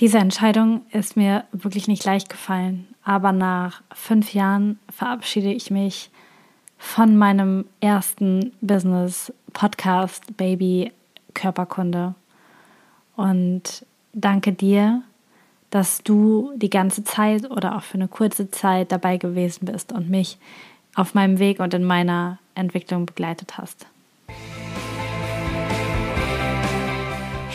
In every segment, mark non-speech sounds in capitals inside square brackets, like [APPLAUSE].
Diese Entscheidung ist mir wirklich nicht leicht gefallen, aber nach fünf Jahren verabschiede ich mich von meinem ersten Business Podcast Baby Körperkunde und danke dir, dass du die ganze Zeit oder auch für eine kurze Zeit dabei gewesen bist und mich auf meinem Weg und in meiner Entwicklung begleitet hast.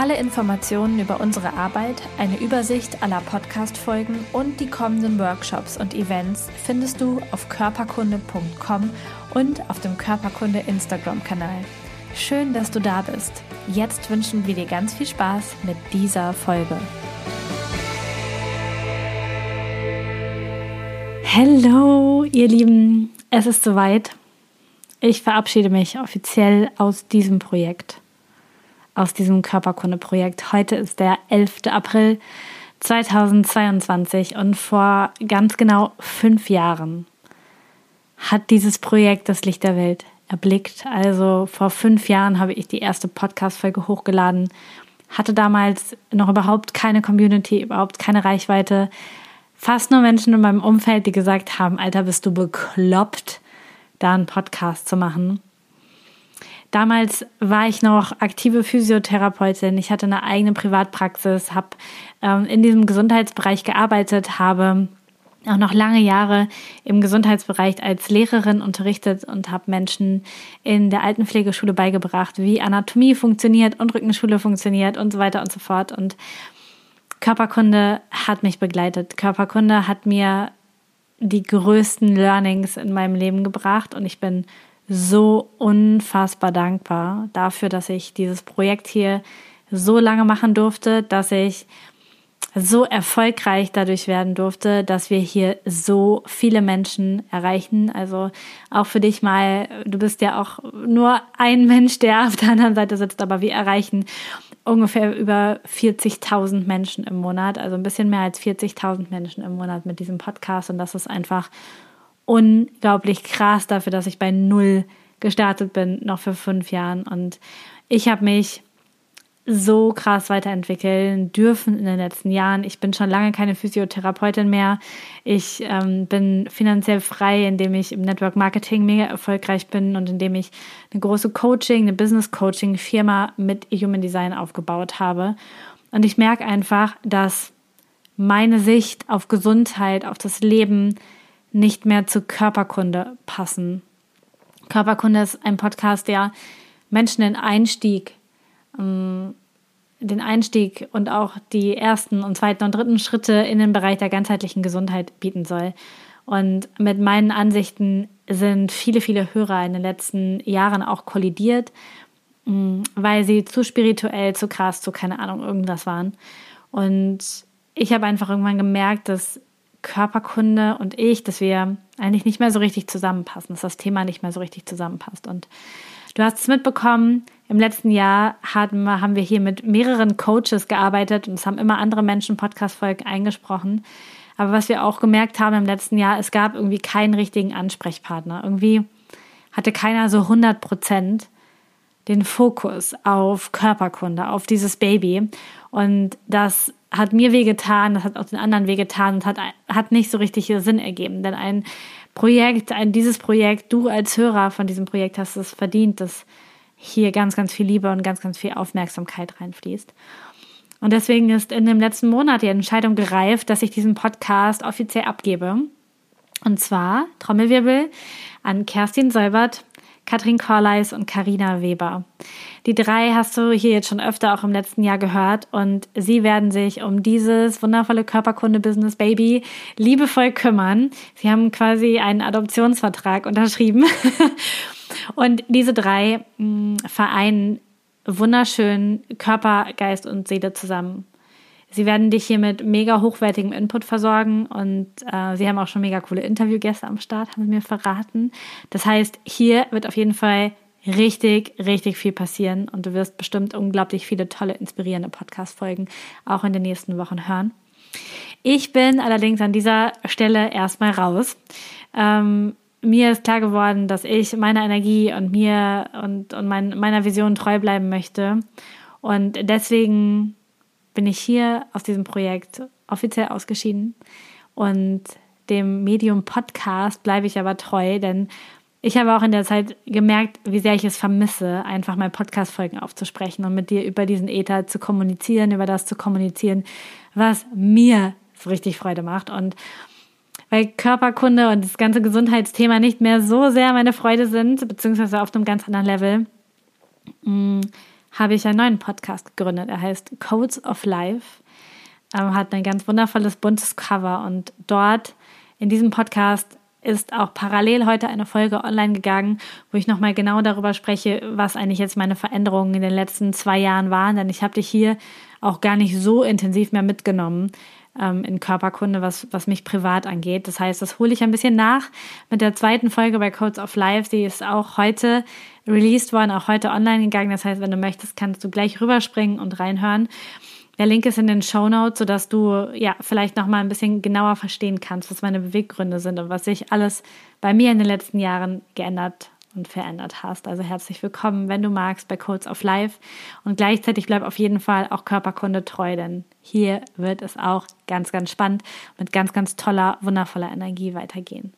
Alle Informationen über unsere Arbeit, eine Übersicht aller Podcast-Folgen und die kommenden Workshops und Events findest du auf körperkunde.com und auf dem Körperkunde Instagram-Kanal. Schön, dass du da bist. Jetzt wünschen wir dir ganz viel Spaß mit dieser Folge. Hallo, ihr Lieben, es ist soweit. Ich verabschiede mich offiziell aus diesem Projekt aus diesem Körperkunde-Projekt. Heute ist der 11. April 2022 und vor ganz genau fünf Jahren hat dieses Projekt das Licht der Welt erblickt. Also vor fünf Jahren habe ich die erste Podcast-Folge hochgeladen, hatte damals noch überhaupt keine Community, überhaupt keine Reichweite. Fast nur Menschen in meinem Umfeld, die gesagt haben, Alter, bist du bekloppt, da einen Podcast zu machen. Damals war ich noch aktive Physiotherapeutin. Ich hatte eine eigene Privatpraxis, habe ähm, in diesem Gesundheitsbereich gearbeitet, habe auch noch lange Jahre im Gesundheitsbereich als Lehrerin unterrichtet und habe Menschen in der Altenpflegeschule beigebracht, wie Anatomie funktioniert und Rückenschule funktioniert und so weiter und so fort. Und Körperkunde hat mich begleitet. Körperkunde hat mir die größten Learnings in meinem Leben gebracht und ich bin so unfassbar dankbar dafür, dass ich dieses Projekt hier so lange machen durfte, dass ich so erfolgreich dadurch werden durfte, dass wir hier so viele Menschen erreichen. Also auch für dich mal, du bist ja auch nur ein Mensch, der auf der anderen Seite sitzt, aber wir erreichen ungefähr über 40.000 Menschen im Monat, also ein bisschen mehr als 40.000 Menschen im Monat mit diesem Podcast und das ist einfach unglaublich krass dafür, dass ich bei null gestartet bin, noch für fünf Jahren. Und ich habe mich so krass weiterentwickeln dürfen in den letzten Jahren. Ich bin schon lange keine Physiotherapeutin mehr. Ich ähm, bin finanziell frei, indem ich im Network Marketing mega erfolgreich bin und indem ich eine große Coaching, eine Business Coaching Firma mit Human Design aufgebaut habe. Und ich merke einfach, dass meine Sicht auf Gesundheit, auf das Leben nicht mehr zu Körperkunde passen. Körperkunde ist ein Podcast, der Menschen den Einstieg, ähm, den Einstieg und auch die ersten und zweiten und dritten Schritte in den Bereich der ganzheitlichen Gesundheit bieten soll. Und mit meinen Ansichten sind viele, viele Hörer in den letzten Jahren auch kollidiert, mm, weil sie zu spirituell, zu krass, zu keine Ahnung, irgendwas waren. Und ich habe einfach irgendwann gemerkt, dass Körperkunde und ich, dass wir eigentlich nicht mehr so richtig zusammenpassen, dass das Thema nicht mehr so richtig zusammenpasst. Und du hast es mitbekommen, im letzten Jahr hatten, haben wir hier mit mehreren Coaches gearbeitet und es haben immer andere Menschen Podcast-Folgen eingesprochen. Aber was wir auch gemerkt haben im letzten Jahr, es gab irgendwie keinen richtigen Ansprechpartner. Irgendwie hatte keiner so 100 Prozent den Fokus auf Körperkunde, auf dieses Baby. Und das hat mir wehgetan, das hat auch den anderen wehgetan und hat, hat nicht so richtig Sinn ergeben. Denn ein Projekt, ein, dieses Projekt, du als Hörer von diesem Projekt hast es verdient, dass hier ganz, ganz viel Liebe und ganz, ganz viel Aufmerksamkeit reinfließt. Und deswegen ist in dem letzten Monat die Entscheidung gereift, dass ich diesen Podcast offiziell abgebe. Und zwar, Trommelwirbel, an Kerstin Seubert, Katrin Korleis und Karina Weber. Die drei hast du hier jetzt schon öfter auch im letzten Jahr gehört und sie werden sich um dieses wundervolle Körperkunde-Business Baby liebevoll kümmern. Sie haben quasi einen Adoptionsvertrag unterschrieben [LAUGHS] und diese drei mh, mm, vereinen wunderschön Körper, Geist und Seele zusammen. Sie werden dich hier mit mega hochwertigem Input versorgen und äh, sie haben auch schon mega coole Interviewgäste am Start, haben sie mir verraten. Das heißt, hier wird auf jeden Fall richtig, richtig viel passieren und du wirst bestimmt unglaublich viele tolle, inspirierende Podcast-Folgen auch in den nächsten Wochen hören. Ich bin allerdings an dieser Stelle erstmal raus. Ähm, mir ist klar geworden, dass ich meiner Energie und mir und, und mein, meiner Vision treu bleiben möchte. Und deswegen bin ich hier aus diesem Projekt offiziell ausgeschieden. Und dem Medium Podcast bleibe ich aber treu, denn ich habe auch in der Zeit gemerkt, wie sehr ich es vermisse, einfach mal Podcast-Folgen aufzusprechen und mit dir über diesen Ether zu kommunizieren, über das zu kommunizieren, was mir so richtig Freude macht. Und weil Körperkunde und das ganze Gesundheitsthema nicht mehr so sehr meine Freude sind, beziehungsweise auf einem ganz anderen Level, mm, habe ich einen neuen Podcast gegründet. Er heißt Codes of Life, ähm, hat ein ganz wundervolles buntes Cover und dort in diesem Podcast ist auch parallel heute eine Folge online gegangen, wo ich nochmal genau darüber spreche, was eigentlich jetzt meine Veränderungen in den letzten zwei Jahren waren. Denn ich habe dich hier auch gar nicht so intensiv mehr mitgenommen ähm, in Körperkunde, was, was mich privat angeht. Das heißt, das hole ich ein bisschen nach mit der zweiten Folge bei Codes of Life. Die ist auch heute released worden, auch heute online gegangen. Das heißt, wenn du möchtest, kannst du gleich rüberspringen und reinhören. Der Link ist in den Show Notes, sodass du ja vielleicht noch mal ein bisschen genauer verstehen kannst, was meine Beweggründe sind und was sich alles bei mir in den letzten Jahren geändert und verändert hast. Also herzlich willkommen, wenn du magst, bei Codes of Life. Und gleichzeitig bleib auf jeden Fall auch Körperkunde treu, denn hier wird es auch ganz, ganz spannend mit ganz, ganz toller, wundervoller Energie weitergehen.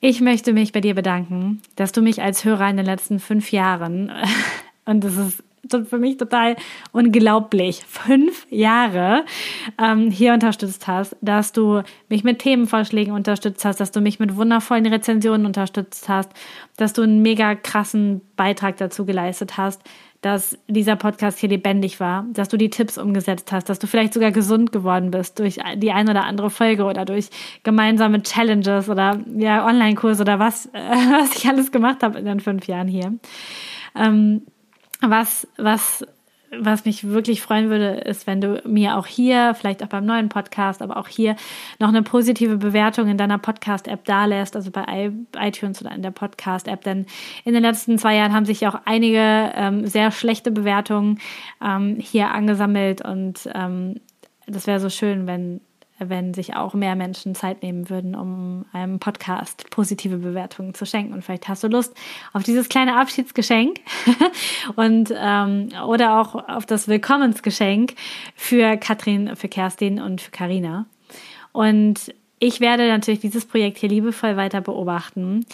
Ich möchte mich bei dir bedanken, dass du mich als Hörer in den letzten fünf Jahren, [LAUGHS] und das ist für mich total unglaublich, fünf Jahre ähm, hier unterstützt hast, dass du mich mit Themenvorschlägen unterstützt hast, dass du mich mit wundervollen Rezensionen unterstützt hast, dass du einen mega krassen Beitrag dazu geleistet hast, dass dieser Podcast hier lebendig war, dass du die Tipps umgesetzt hast, dass du vielleicht sogar gesund geworden bist durch die ein oder andere Folge oder durch gemeinsame Challenges oder ja, Online-Kurse oder was, äh, [LAUGHS] was ich alles gemacht habe in den fünf Jahren hier. Ähm, was, was, was mich wirklich freuen würde, ist, wenn du mir auch hier, vielleicht auch beim neuen Podcast, aber auch hier noch eine positive Bewertung in deiner Podcast-App dalässt, also bei iTunes oder in der Podcast-App. Denn in den letzten zwei Jahren haben sich auch einige ähm, sehr schlechte Bewertungen ähm, hier angesammelt und ähm, das wäre so schön, wenn wenn sich auch mehr Menschen Zeit nehmen würden, um einem Podcast positive Bewertungen zu schenken. Und vielleicht hast du Lust auf dieses kleine Abschiedsgeschenk [LAUGHS] und ähm, oder auch auf das Willkommensgeschenk für Katrin, für Kerstin und für Karina. Und ich werde natürlich dieses Projekt hier liebevoll weiter beobachten.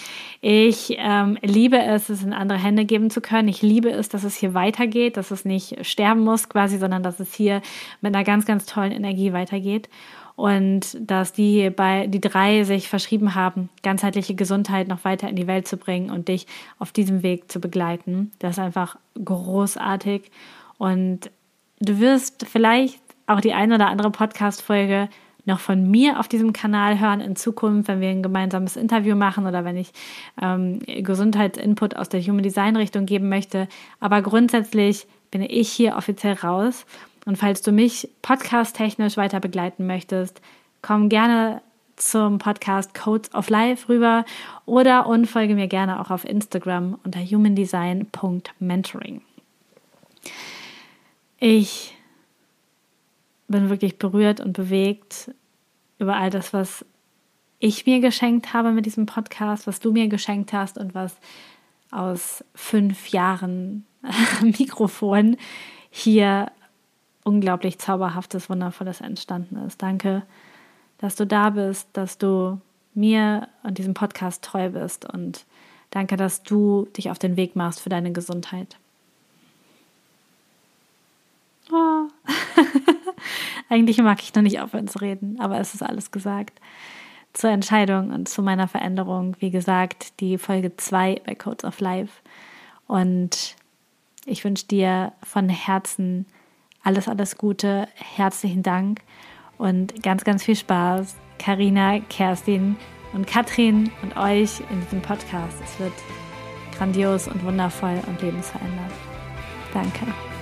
Ich ähm, liebe es, es in andere Hände geben zu können. Ich liebe es, dass es hier weitergeht, dass es nicht sterben muss quasi, sondern dass es hier mit einer ganz, ganz tollen Energie weitergeht und dass die bei die drei sich verschrieben haben, ganzheitliche Gesundheit noch weiter in die Welt zu bringen und dich auf diesem Weg zu begleiten. Das ist einfach großartig und du wirst vielleicht auch die eine oder andere Podcast Folge noch von mir auf diesem Kanal hören in Zukunft, wenn wir ein gemeinsames Interview machen oder wenn ich ähm, Gesundheitsinput aus der Human Design Richtung geben möchte. Aber grundsätzlich bin ich hier offiziell raus und falls du mich podcast-technisch weiter begleiten möchtest, komm gerne zum Podcast Codes of Life rüber oder und folge mir gerne auch auf Instagram unter humandesign.mentoring. Ich bin wirklich berührt und bewegt über all das, was ich mir geschenkt habe mit diesem Podcast, was du mir geschenkt hast und was aus fünf Jahren [LAUGHS] Mikrofon hier unglaublich zauberhaftes, wundervolles entstanden ist. Danke, dass du da bist, dass du mir und diesem Podcast treu bist und danke, dass du dich auf den Weg machst für deine Gesundheit. Oh. [LAUGHS] Eigentlich mag ich noch nicht aufhören zu reden, aber es ist alles gesagt. Zur Entscheidung und zu meiner Veränderung, wie gesagt, die Folge 2 bei Codes of Life. Und ich wünsche dir von Herzen alles, alles Gute, herzlichen Dank und ganz, ganz viel Spaß. Karina, Kerstin und Katrin und euch in diesem Podcast. Es wird grandios und wundervoll und lebensverändert. Danke.